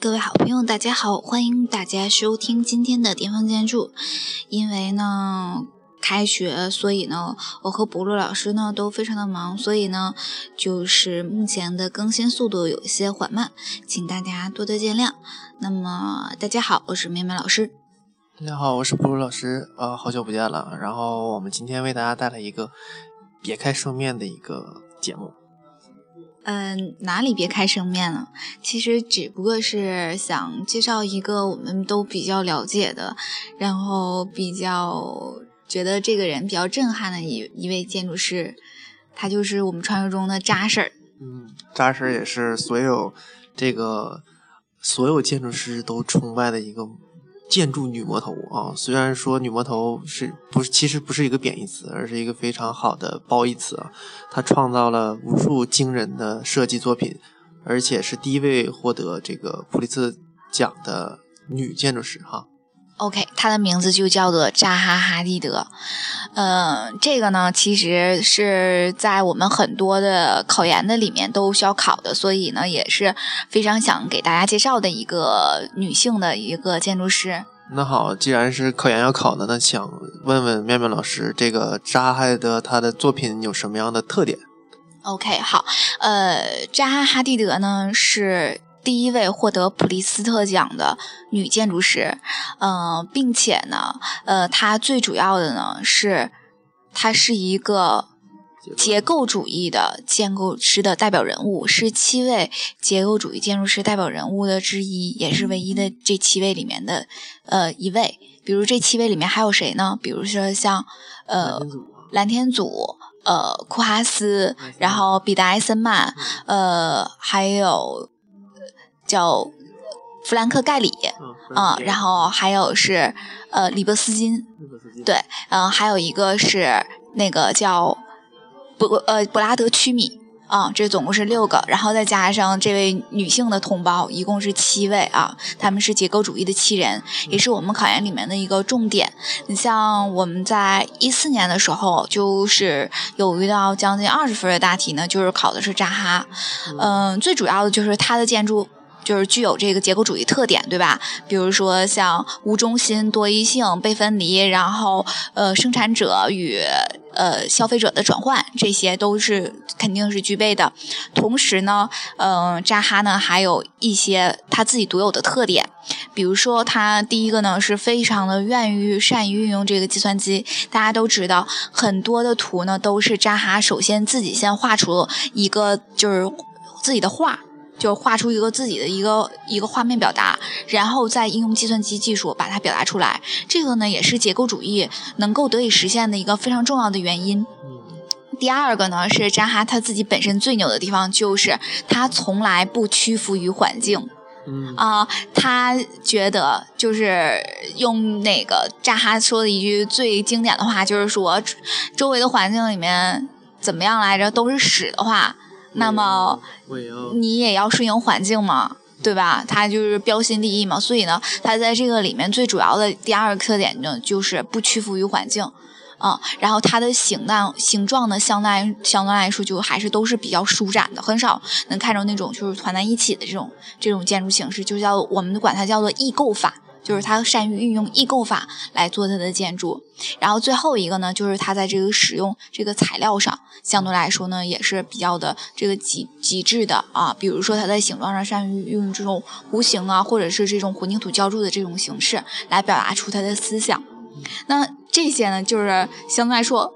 各位好朋友，大家好，欢迎大家收听今天的巅峰建筑。因为呢，开学，所以呢，我和博洛老师呢都非常的忙，所以呢，就是目前的更新速度有一些缓慢，请大家多多见谅。那么，大家好，我是面面老师。大家好，我是布鲁老师，呃，好久不见了。然后我们今天为大家带来一个别开生面的一个节目。嗯，哪里别开生面了？其实只不过是想介绍一个我们都比较了解的，然后比较觉得这个人比较震撼的一一位建筑师，他就是我们传说中的扎婶儿。嗯，扎婶儿也是所有这个所有建筑师都崇拜的一个。建筑女魔头啊，虽然说女魔头是不是其实不是一个贬义词，而是一个非常好的褒义词啊。她创造了无数惊人的设计作品，而且是第一位获得这个普利策奖的女建筑师哈。OK，他的名字就叫做扎哈哈蒂德。嗯，这个呢，其实是在我们很多的考研的里面都需要考的，所以呢，也是非常想给大家介绍的一个女性的一个建筑师。那好，既然是考研要考的，那想问问妙妙老师，这个扎哈德他的作品有什么样的特点？OK，好，呃，扎哈哈蒂德呢是。第一位获得普利斯特奖的女建筑师，嗯，并且呢，呃，她最主要的呢是，她是一个结构主义的建构师的代表人物，是七位结构主义建筑师代表人物的之一，也是唯一的这七位里面的呃一位。比如这七位里面还有谁呢？比如说像呃蓝天祖，呃库哈斯，然后彼得艾森曼，呃还有。叫弗兰克盖里啊，然后还有是呃里伯斯金，对，嗯，还有一个是那个叫博呃布拉德屈米啊，这总共是六个，然后再加上这位女性的同胞，一共是七位啊，他们是结构主义的七人，也是我们考研里面的一个重点。你像我们在一四年的时候，就是有一道将近二十分的大题呢，就是考的是扎哈，嗯，最主要的就是它的建筑。就是具有这个结构主义特点，对吧？比如说像无中心、多异性、被分离，然后呃，生产者与呃消费者的转换，这些都是肯定是具备的。同时呢，嗯，扎哈呢还有一些他自己独有的特点，比如说他第一个呢是非常的愿意善于运用这个计算机。大家都知道，很多的图呢都是扎哈首先自己先画出一个就是自己的画。就画出一个自己的一个一个画面表达，然后再应用计算机技术把它表达出来。这个呢，也是结构主义能够得以实现的一个非常重要的原因。第二个呢，是扎哈他自己本身最牛的地方，就是他从来不屈服于环境。嗯啊，他觉得就是用那个扎哈说的一句最经典的话，就是说周围的环境里面怎么样来着，都是屎的话。那么你也要顺应环境嘛，对吧？他就是标新立异嘛，所以呢，他在这个里面最主要的第二个特点呢，就是不屈服于环境，啊，然后它的形呢形状呢，相当相对来说就还是都是比较舒展的，很少能看着那种就是团在一起的这种这种建筑形式，就叫我们管它叫做异构法。就是他善于运用异构法来做他的建筑，然后最后一个呢，就是他在这个使用这个材料上，相对来说呢也是比较的这个极极致的啊。比如说他在形状上善于运用这种弧形啊，或者是这种混凝土浇筑的这种形式来表达出他的思想。那这些呢，就是相对来说。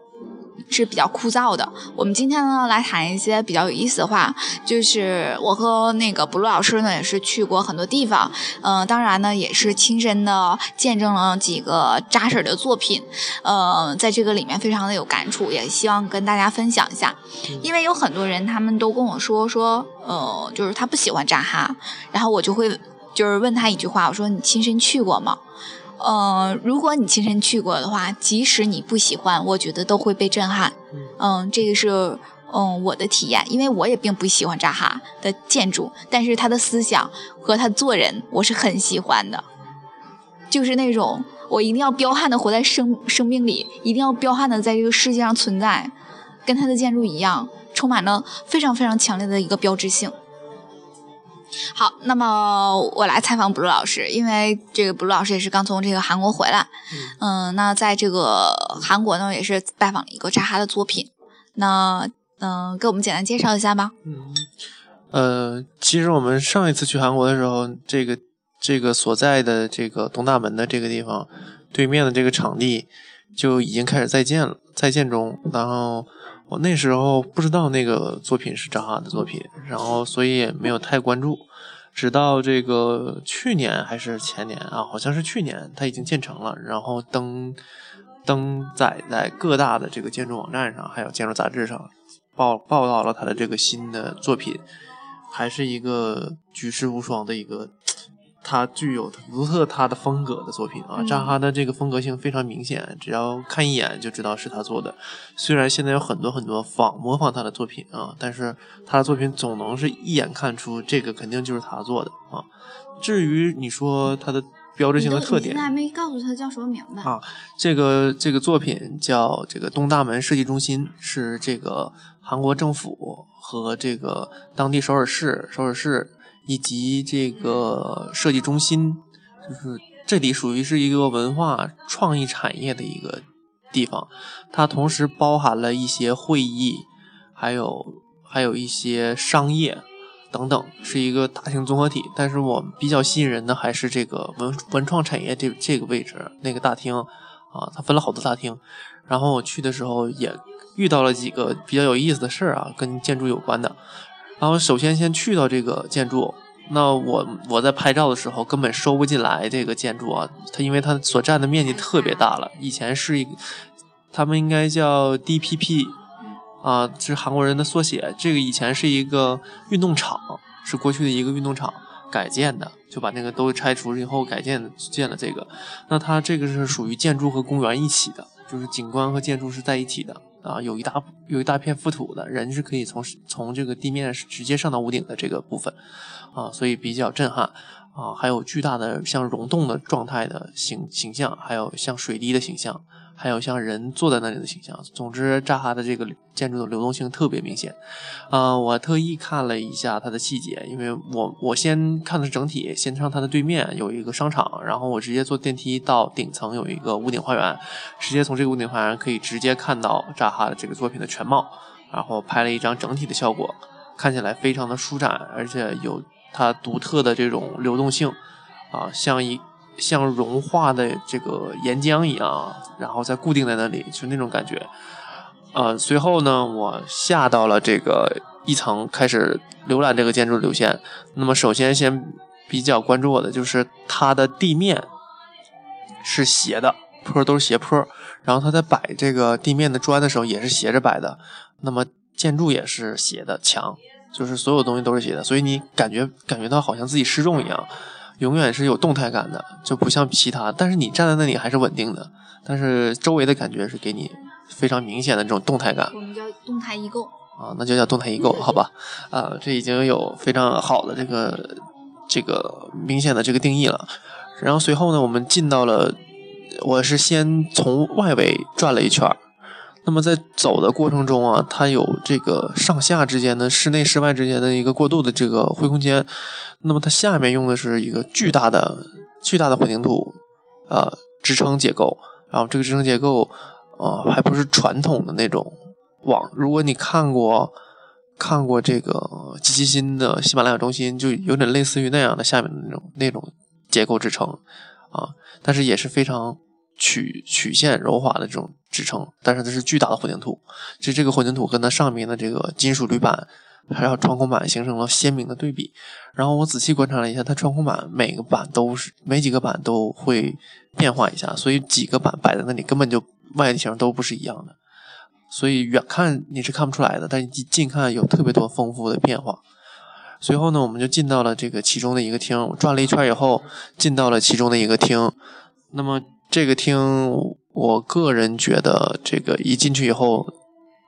是比较枯燥的。我们今天呢来谈一些比较有意思的话，就是我和那个布鲁老师呢也是去过很多地方，嗯，当然呢也是亲身的见证了几个扎婶的作品，呃，在这个里面非常的有感触，也希望跟大家分享一下。因为有很多人他们都跟我说说，呃，就是他不喜欢扎哈，然后我就会就是问他一句话，我说你亲身去过吗？嗯，如果你亲身去过的话，即使你不喜欢，我觉得都会被震撼。嗯，这个是嗯我的体验，因为我也并不喜欢扎哈的建筑，但是他的思想和他做人，我是很喜欢的。就是那种我一定要彪悍的活在生生命里，一定要彪悍的在这个世界上存在，跟他的建筑一样，充满了非常非常强烈的一个标志性。好，那么我来采访布鲁老师，因为这个布鲁老师也是刚从这个韩国回来，嗯，那在这个韩国呢，也是拜访了一个扎哈的作品，那嗯，给我们简单介绍一下吧。嗯，呃，其实我们上一次去韩国的时候，这个这个所在的这个东大门的这个地方对面的这个场地就已经开始在建了，在建中，然后。我那时候不知道那个作品是扎哈的作品，然后所以也没有太关注。直到这个去年还是前年啊，好像是去年，它已经建成了，然后登登载在各大的这个建筑网站上，还有建筑杂志上报报道了他的这个新的作品，还是一个举世无双的一个。他具有独特他的风格的作品啊，扎哈的这个风格性非常明显，只要看一眼就知道是他做的。虽然现在有很多很多仿模仿他的作品啊，但是他的作品总能是一眼看出这个肯定就是他做的啊。至于你说他的标志性的特点，现在还没告诉他叫什么名字啊。这个这个作品叫这个东大门设计中心，是这个韩国政府和这个当地首尔市首尔市。以及这个设计中心，就是这里属于是一个文化创意产业的一个地方，它同时包含了一些会议，还有还有一些商业等等，是一个大型综合体。但是我比较吸引人的还是这个文文创产业这这个位置那个大厅啊，它分了好多大厅。然后我去的时候也遇到了几个比较有意思的事儿啊，跟建筑有关的。然后首先先去到这个建筑，那我我在拍照的时候根本收不进来这个建筑啊，它因为它所占的面积特别大了。以前是一个，他们应该叫 DPP，啊，是韩国人的缩写。这个以前是一个运动场，是过去的一个运动场改建的，就把那个都拆除以后改建建了这个。那它这个是属于建筑和公园一起的，就是景观和建筑是在一起的。啊，有一大有一大片覆土的人是可以从从这个地面直接上到屋顶的这个部分，啊，所以比较震撼啊，还有巨大的像溶洞的状态的形形象，还有像水滴的形象。还有像人坐在那里的形象，总之扎哈的这个建筑的流动性特别明显。啊，我特意看了一下它的细节，因为我我先看的是整体，先上它的对面有一个商场，然后我直接坐电梯到顶层有一个屋顶花园，直接从这个屋顶花园可以直接看到扎哈的这个作品的全貌，然后拍了一张整体的效果，看起来非常的舒展，而且有它独特的这种流动性，啊，像一。像融化的这个岩浆一样，然后再固定在那里，就那种感觉。呃，随后呢，我下到了这个一层，开始浏览这个建筑的流线。那么，首先先比较关注我的就是它的地面是斜的，坡都是斜坡。然后它在摆这个地面的砖的时候也是斜着摆的。那么建筑也是斜的，墙就是所有东西都是斜的，所以你感觉感觉到好像自己失重一样。永远是有动态感的，就不像其他。但是你站在那里还是稳定的，但是周围的感觉是给你非常明显的这种动态感。我们叫动态异构啊，那就叫动态异构，好吧？啊，这已经有非常好的这个这个明显的这个定义了。然后随后呢，我们进到了，我是先从外围转了一圈儿。那么在走的过程中啊，它有这个上下之间的室内室外之间的一个过渡的这个灰空间。那么它下面用的是一个巨大的、巨大的混凝土，呃，支撑结构。然后这个支撑结构，呃，还不是传统的那种网。如果你看过看过这个积极新的喜马拉雅中心，就有点类似于那样的下面的那种那种结构支撑啊，但是也是非常。曲曲线柔滑的这种支撑，但是它是巨大的混凝土。其实这个混凝土跟它上面的这个金属铝板，还有穿孔板形成了鲜明的对比。然后我仔细观察了一下，它穿孔板每个板都是每几个板都会变化一下，所以几个板摆在那里根本就外形都不是一样的。所以远看你是看不出来的，但近看有特别多丰富的变化。随后呢，我们就进到了这个其中的一个厅，转了一圈以后，进到了其中的一个厅。那么。这个厅，我个人觉得，这个一进去以后，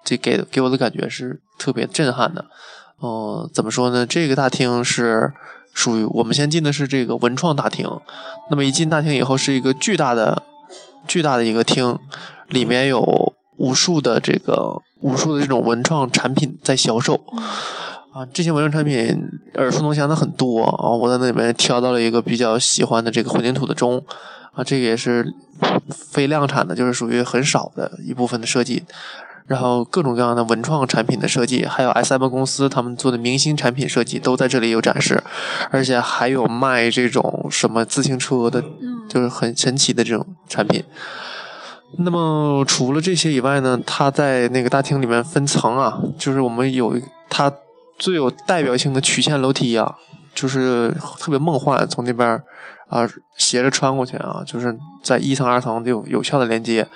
这给给我的感觉是特别震撼的。哦，怎么说呢？这个大厅是属于我们先进的是这个文创大厅。那么一进大厅以后，是一个巨大的、巨大的一个厅，里面有无数的这个无数的这种文创产品在销售。啊，这些文创产品耳熟能详的很多啊，我在那里面挑到了一个比较喜欢的这个混凝土的钟啊，这个也是非量产的，就是属于很少的一部分的设计。然后各种各样的文创产品的设计，还有 S M 公司他们做的明星产品设计都在这里有展示，而且还有卖这种什么自行车的，就是很神奇的这种产品。那么除了这些以外呢，它在那个大厅里面分层啊，就是我们有它最有代表性的曲线楼梯啊，就是特别梦幻，从那边啊斜着穿过去啊，就是在一层二层有有效的连接。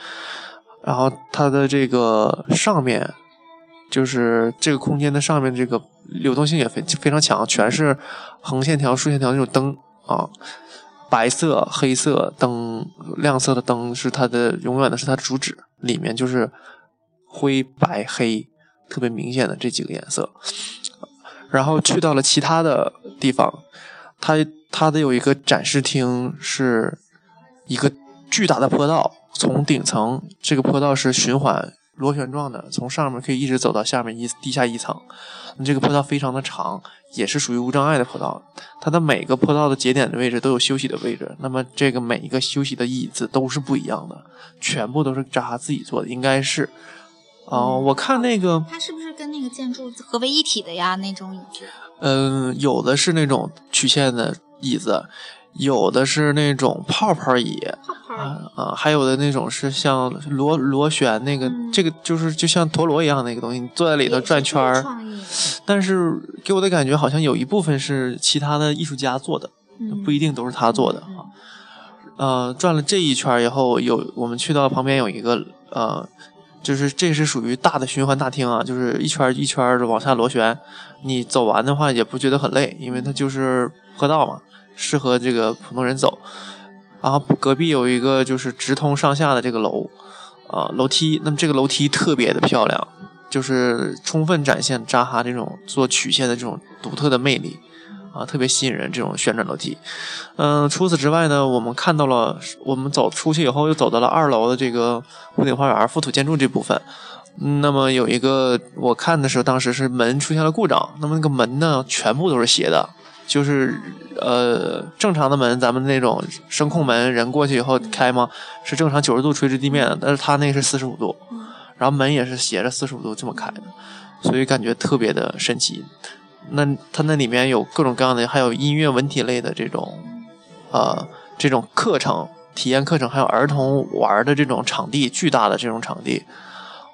然后它的这个上面，就是这个空间的上面，这个流动性也非非常强，全是横线条、竖线条那种灯啊，白色、黑色灯、亮色的灯是它的永远的是它的主旨，里面就是灰白黑特别明显的这几个颜色。然后去到了其他的地方，它它的有一个展示厅，是一个巨大的坡道。从顶层这个坡道是循环螺旋状的，从上面可以一直走到下面一地下一层。这个坡道非常的长，也是属于无障碍的坡道。它的每个坡道的节点的位置都有休息的位置，那么这个每一个休息的椅子都是不一样的，全部都是扎哈自己做的，应该是。哦，我看那个，它是不是跟那个建筑合为一体的呀？那种椅子？嗯，有的是那种曲线的椅子。有的是那种泡泡椅，啊，还有的那种是像螺螺旋那个，这个就是就像陀螺一样的一个东西，你坐在里头转圈儿。但是给我的感觉好像有一部分是其他的艺术家做的，不一定都是他做的啊。呃，转了这一圈以后，有我们去到旁边有一个呃，就是这是属于大的循环大厅啊，就是一圈一圈的往下螺旋，你走完的话也不觉得很累，因为它就是坡道嘛。适合这个普通人走，然后隔壁有一个就是直通上下的这个楼，啊楼梯，那么这个楼梯特别的漂亮，就是充分展现扎哈这种做曲线的这种独特的魅力，啊特别吸引人这种旋转楼梯。嗯，除此之外呢，我们看到了，我们走出去以后又走到了二楼的这个屋顶花园附土建筑这部分，那么有一个我看的时候，当时是门出现了故障，那么那个门呢全部都是斜的。就是呃，正常的门，咱们那种声控门，人过去以后开吗？是正常九十度垂直地面的，但是它那是四十五度，然后门也是斜着四十五度这么开的，所以感觉特别的神奇。那它那里面有各种各样的，还有音乐文体类的这种呃这种课程、体验课程，还有儿童玩的这种场地，巨大的这种场地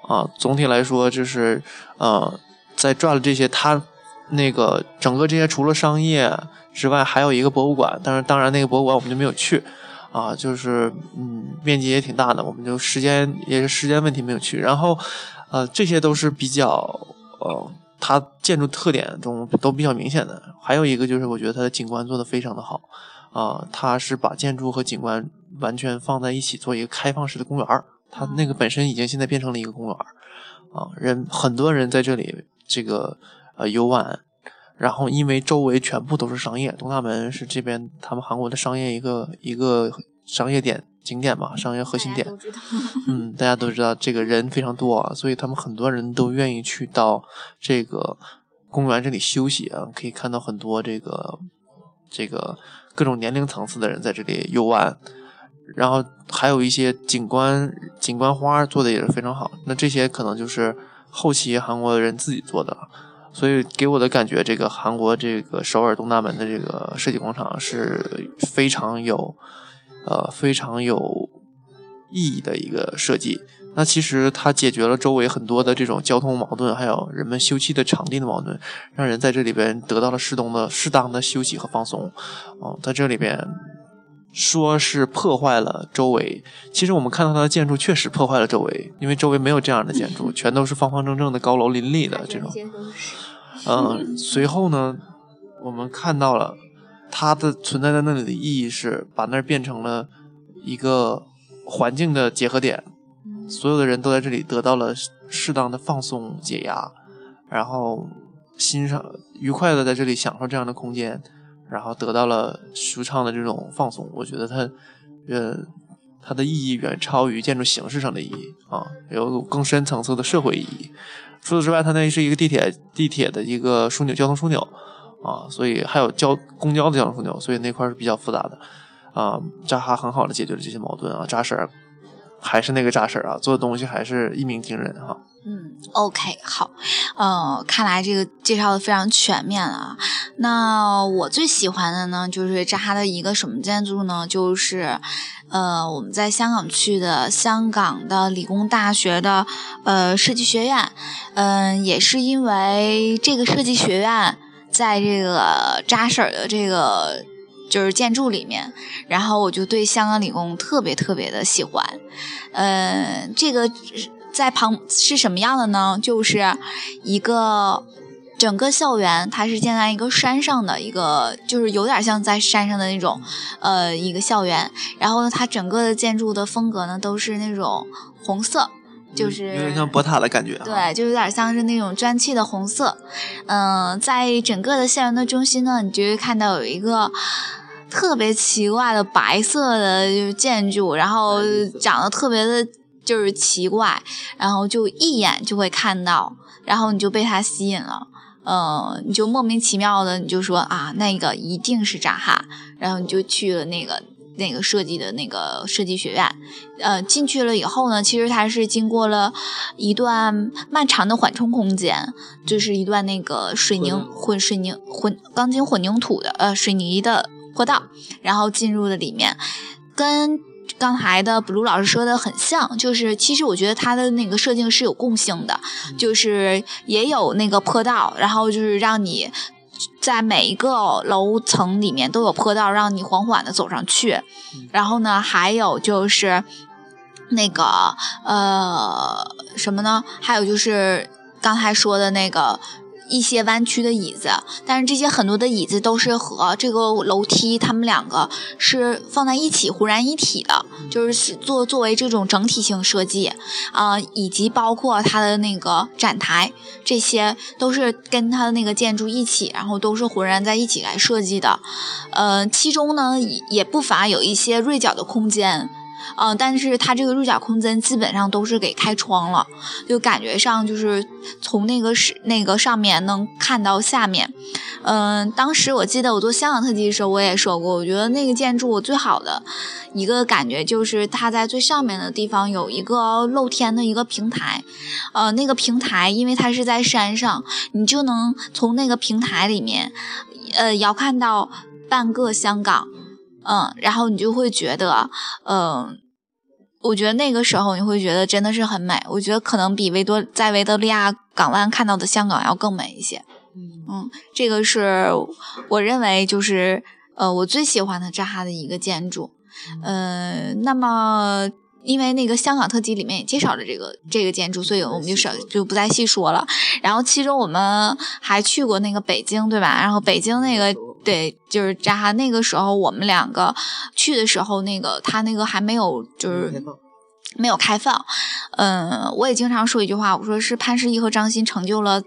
啊。总体来说，就是呃，在转了这些，它。那个整个这些除了商业之外，还有一个博物馆，但是当然那个博物馆我们就没有去，啊，就是嗯面积也挺大的，我们就时间也是时间问题没有去。然后，呃，这些都是比较呃它建筑特点中都比较明显的。还有一个就是我觉得它的景观做的非常的好，啊，它是把建筑和景观完全放在一起做一个开放式的公园它那个本身已经现在变成了一个公园啊，人很多人在这里这个。呃，游玩，然后因为周围全部都是商业，东大门是这边他们韩国的商业一个一个商业点景点嘛，商业核心点。嗯，大家都知道这个人非常多啊，所以他们很多人都愿意去到这个公园这里休息啊，可以看到很多这个这个各种年龄层次的人在这里游玩，然后还有一些景观景观花做的也是非常好，那这些可能就是后期韩国人自己做的。所以给我的感觉，这个韩国这个首尔东大门的这个设计广场是非常有，呃非常有意义的一个设计。那其实它解决了周围很多的这种交通矛盾，还有人们休憩的场地的矛盾，让人在这里边得到了适当的适当的休息和放松。哦，在这里边说是破坏了周围，其实我们看到它的建筑确实破坏了周围，因为周围没有这样的建筑，全都是方方正正的高楼林立的这种。嗯，随后呢，我们看到了它的存在在那里的意义是把那儿变成了一个环境的结合点，所有的人都在这里得到了适当的放松解压，然后欣赏愉快的在这里享受这样的空间，然后得到了舒畅的这种放松。我觉得它，呃，它的意义远超于建筑形式上的意义啊，有更深层次的社会意义。除此之外，它那是一个地铁地铁的一个枢纽，交通枢纽啊，所以还有交公交的交通枢纽，所以那块是比较复杂的啊。扎哈很好的解决了这些矛盾啊，扎婶儿还是那个扎婶儿啊，做的东西还是一鸣惊人哈。嗯，OK，好，呃，看来这个介绍的非常全面啊。那我最喜欢的呢，就是扎哈的一个什么建筑呢？就是呃，我们在香港去的香港的理工大学的呃设计学院。嗯，也是因为这个设计学院在这个扎婶的这个就是建筑里面，然后我就对香港理工特别特别的喜欢。嗯，这个。在旁是什么样的呢？就是一个整个校园，它是建在一个山上的一个，就是有点像在山上的那种，呃，一个校园。然后呢，它整个的建筑的风格呢都是那种红色，就是有点像博塔的感觉。对，就有点像是那种砖砌的红色。嗯，在整个的校园的中心呢，你就会看到有一个特别奇怪的白色的建筑，然后长得特别的。就是奇怪，然后就一眼就会看到，然后你就被它吸引了，呃，你就莫名其妙的你就说啊，那个一定是扎哈，然后你就去了那个那个设计的那个设计学院，呃，进去了以后呢，其实它是经过了一段漫长的缓冲空间，就是一段那个水泥混水泥混钢筋混凝土的呃水泥的坡道，然后进入了里面，跟。刚才的 blue 老师说的很像，就是其实我觉得它的那个设定是有共性的，就是也有那个坡道，然后就是让你在每一个楼层里面都有坡道，让你缓缓的走上去。然后呢，还有就是那个呃什么呢？还有就是刚才说的那个。一些弯曲的椅子，但是这些很多的椅子都是和这个楼梯，它们两个是放在一起，浑然一体的，就是做作为这种整体性设计啊，以及包括它的那个展台，这些都是跟它的那个建筑一起，然后都是浑然在一起来设计的。呃，其中呢也也不乏有一些锐角的空间。嗯，但是它这个入角空间基本上都是给开窗了，就感觉上就是从那个是那个上面能看到下面。嗯，当时我记得我做香港特辑的时候，我也说过，我觉得那个建筑最好的一个感觉就是它在最上面的地方有一个露天的一个平台。呃，那个平台因为它是在山上，你就能从那个平台里面，呃，遥看到半个香港。嗯，然后你就会觉得，嗯，我觉得那个时候你会觉得真的是很美。我觉得可能比维多在维多利亚港湾看到的香港要更美一些。嗯，这个是我认为就是呃我最喜欢的扎哈的一个建筑。嗯，那么。因为那个香港特辑里面也介绍了这个这个建筑，所以我们就少就不再细说了。然后其中我们还去过那个北京，对吧？然后北京那个对，就是扎哈那个时候我们两个去的时候，那个他那个还没有就是没有开放。嗯，我也经常说一句话，我说是潘石屹和张欣成就了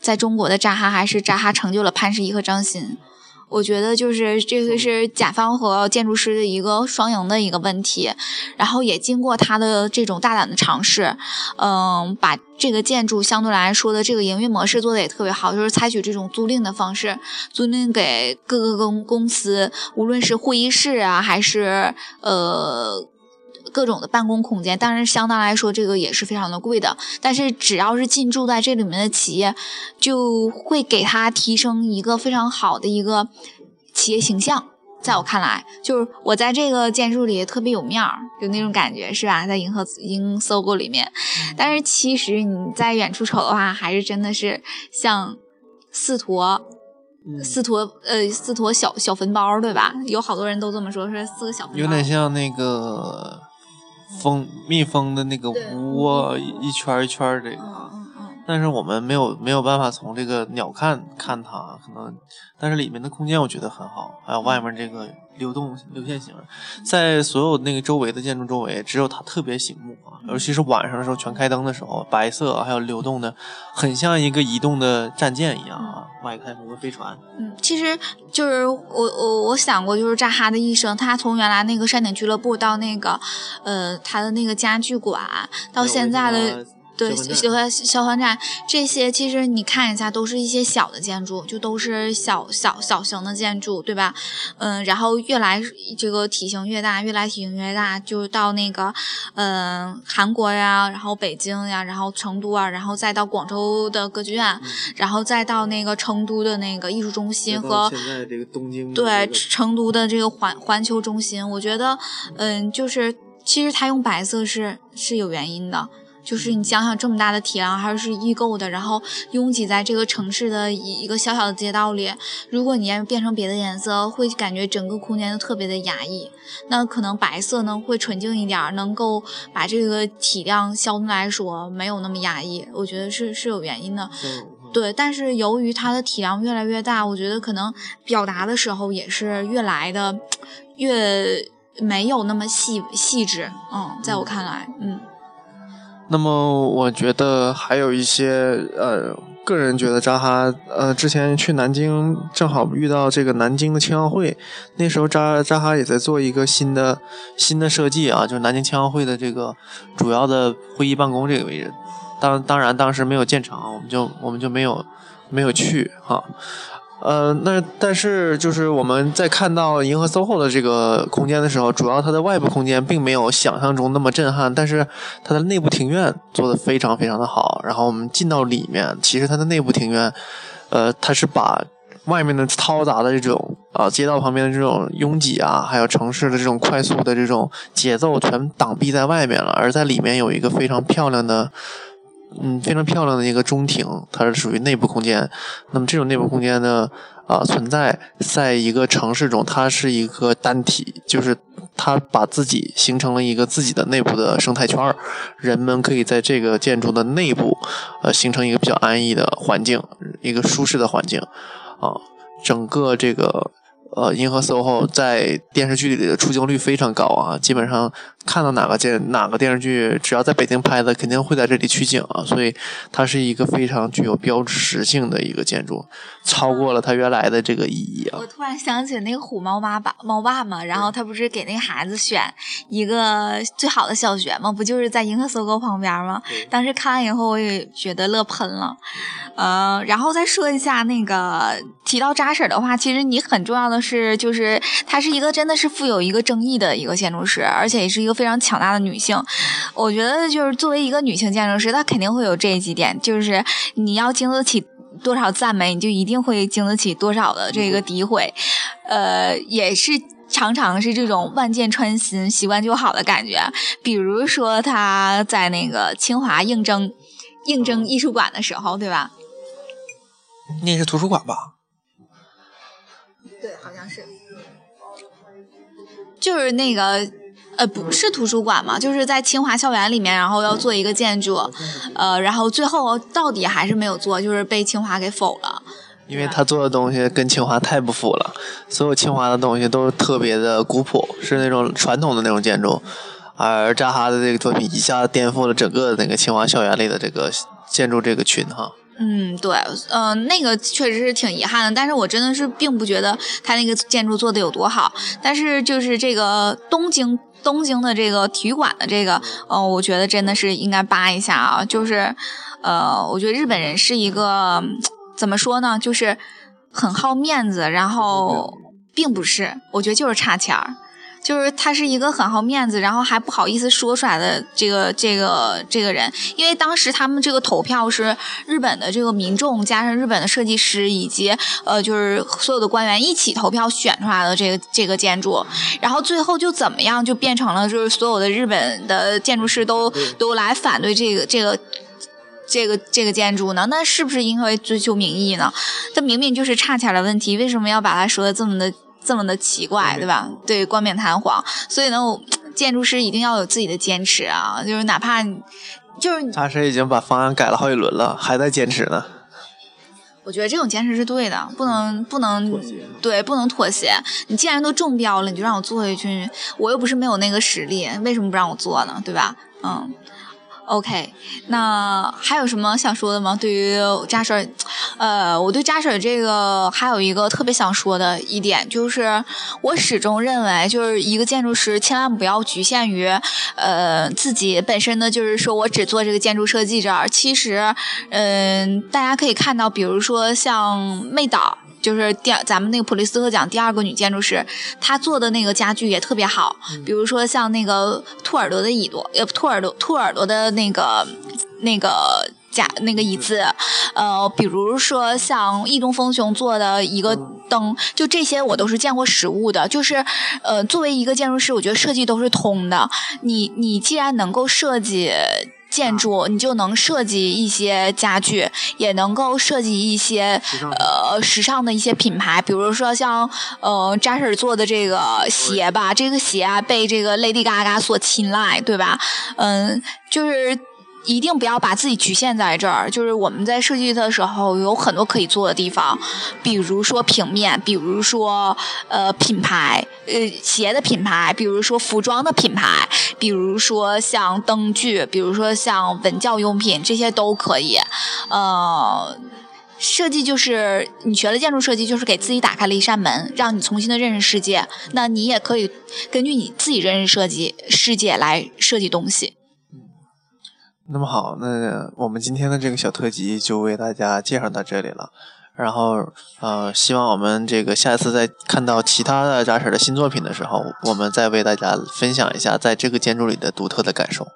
在中国的扎哈，还是扎哈成就了潘石屹和张欣？我觉得就是这个是甲方和建筑师的一个双赢的一个问题，然后也经过他的这种大胆的尝试，嗯，把这个建筑相对来说的这个营运模式做的也特别好，就是采取这种租赁的方式，租赁给各个公公司，无论是会议室啊，还是呃。各种的办公空间，当然相当来说这个也是非常的贵的。但是只要是进驻在这里面的企业，就会给他提升一个非常好的一个企业形象。在我看来，就是我在这个建筑里特别有面儿，有那种感觉，是吧？在银河银搜狗里面，但是其实你在远处瞅的话，还是真的是像四坨四坨呃四坨小小坟包，对吧？有好多人都这么说，说四个小坟包，有点像那个。蜂蜜蜂的那个窝一圈一圈这个，但是我们没有没有办法从这个鸟看看它，可能，但是里面的空间我觉得很好，还有外面这个流动流线型，在所有那个周围的建筑周围，只有它特别醒目啊，尤其是晚上的时候全开灯的时候，白色还有流动的，很像一个移动的战舰一样啊，外太空的飞船。嗯，其实就是我我我想过，就是扎哈的一生，他从原来那个山顶俱乐部到那个，呃，他的那个家具馆，到现在的。对，喜欢消防站这些，其实你看一下，都是一些小的建筑，就都是小小小型的建筑，对吧？嗯，然后越来这个体型越大，越来体型越大，就到那个嗯韩国呀，然后北京呀，然后成都啊，然后再到广州的歌剧院，然后再到那个成都的那个艺术中心和现在这个东京对成都的这个环环球中心，我觉得嗯，就是其实它用白色是是有原因的。就是你想想这么大的体量还是易购的，然后拥挤在这个城市的一一个小小的街道里，如果你要变成别的颜色，会感觉整个空间都特别的压抑。那可能白色呢会纯净一点，能够把这个体量相对来说没有那么压抑。我觉得是是有原因的，对。但是由于它的体量越来越大，我觉得可能表达的时候也是越来的越没有那么细细致。嗯，在我看来，嗯。那么我觉得还有一些呃，个人觉得扎哈呃，之前去南京正好遇到这个南京的青奥会，那时候扎扎哈也在做一个新的新的设计啊，就是南京青奥会的这个主要的会议办公这个位置，当当然当时没有建成，我们就我们就没有没有去哈。呃，那但是就是我们在看到银河 SOHO 的这个空间的时候，主要它的外部空间并没有想象中那么震撼，但是它的内部庭院做的非常非常的好。然后我们进到里面，其实它的内部庭院，呃，它是把外面的嘈杂的这种啊街道旁边的这种拥挤啊，还有城市的这种快速的这种节奏全挡蔽在外面了，而在里面有一个非常漂亮的。嗯，非常漂亮的一个中庭，它是属于内部空间。那么这种内部空间呢，啊，存在在一个城市中，它是一个单体，就是它把自己形成了一个自己的内部的生态圈儿。人们可以在这个建筑的内部，呃，形成一个比较安逸的环境，一个舒适的环境。啊，整个这个。呃，银河 SOHO 在电视剧里的出镜率非常高啊，基本上看到哪个电哪个电视剧，只要在北京拍的，肯定会在这里取景啊，所以它是一个非常具有标识性的一个建筑，超过了它原来的这个意义啊。我突然想起那个虎猫妈爸猫爸嘛，然后他不是给那个孩子选一个最好的小学嘛？不就是在银河 SOHO 旁边吗？当时看完以后，我也觉得乐喷了。呃，然后再说一下那个提到扎婶的话，其实你很重要的是，就是她是一个真的是富有一个争议的一个建筑师，而且也是一个非常强大的女性。我觉得就是作为一个女性建筑师，她肯定会有这几点，就是你要经得起多少赞美，你就一定会经得起多少的这个诋毁。呃，也是常常是这种万箭穿心，习惯就好的感觉。比如说她在那个清华应征应征艺术馆的时候，对吧？那是图书馆吧？是，就是那个，呃，不是图书馆嘛，就是在清华校园里面，然后要做一个建筑，呃，然后最后到底还是没有做，就是被清华给否了。因为他做的东西跟清华太不符了，所有清华的东西都特别的古朴，是那种传统的那种建筑，而扎哈的这个作品一下子颠覆了整个那个清华校园里的这个建筑这个群哈。嗯，对，嗯，那个确实是挺遗憾的，但是我真的是并不觉得他那个建筑做的有多好。但是就是这个东京东京的这个体育馆的这个，呃，我觉得真的是应该扒一下啊。就是，呃，我觉得日本人是一个怎么说呢，就是很好面子，然后并不是，我觉得就是差钱儿。就是他是一个很好面子，然后还不好意思说出来的这个这个这个人，因为当时他们这个投票是日本的这个民众加上日本的设计师以及呃就是所有的官员一起投票选出来的这个这个建筑，然后最后就怎么样就变成了就是所有的日本的建筑师都都来反对这个这个这个这个建筑呢？那是不是因为追求民意呢？这明明就是差钱的问题，为什么要把它说的这么的？这么的奇怪，对吧？对，冠冕堂皇。所以呢，建筑师一定要有自己的坚持啊，就是哪怕就是他是已经把方案改了好几轮了，还在坚持呢。我觉得这种坚持是对的，不能不能对，不能妥协。你既然都中标了，你就让我做下去。我又不是没有那个实力，为什么不让我做呢？对吧？嗯。OK，那还有什么想说的吗？对于扎婶，呃，我对扎婶这个还有一个特别想说的一点，就是我始终认为，就是一个建筑师千万不要局限于，呃，自己本身呢，就是说我只做这个建筑设计这儿。其实，嗯，大家可以看到，比如说像妹岛。就是第二，咱们那个普利斯特奖第二个女建筑师，她做的那个家具也特别好。比如说像那个兔耳朵的耳朵，呃，兔耳朵兔耳朵的那个那个家那个椅子，呃，比如说像易东风雄做的一个灯，就这些我都是见过实物的。就是呃，作为一个建筑师，我觉得设计都是通的。你你既然能够设计。建筑，你就能设计一些家具，也能够设计一些呃时尚的一些品牌，比如说像呃扎婶做的这个鞋吧，这个鞋啊被这个 Lady Gaga 所青睐，对吧？嗯，就是。一定不要把自己局限在这儿，就是我们在设计的时候有很多可以做的地方，比如说平面，比如说呃品牌，呃鞋的品牌，比如说服装的品牌，比如说像灯具，比如说像文教用品，这些都可以。呃，设计就是你学了建筑设计，就是给自己打开了一扇门，让你重新的认识世界。那你也可以根据你自己认识设计世界来设计东西。那么好，那我们今天的这个小特辑就为大家介绍到这里了。然后，呃，希望我们这个下一次再看到其他的扎婶的新作品的时候，我们再为大家分享一下在这个建筑里的独特的感受。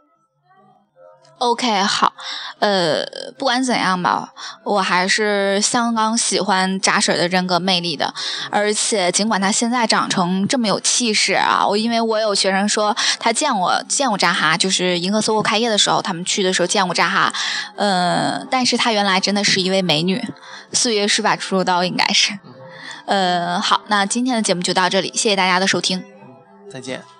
OK，好，呃，不管怎样吧，我还是相当喜欢扎水的人格魅力的。而且，尽管他现在长成这么有气势啊，我因为我有学生说他见我见过扎哈，就是银河 SOHO 开业的时候，他们去的时候见过扎哈，呃，但是她原来真的是一位美女，岁月是把出手刀，应该是。呃，好，那今天的节目就到这里，谢谢大家的收听，再见。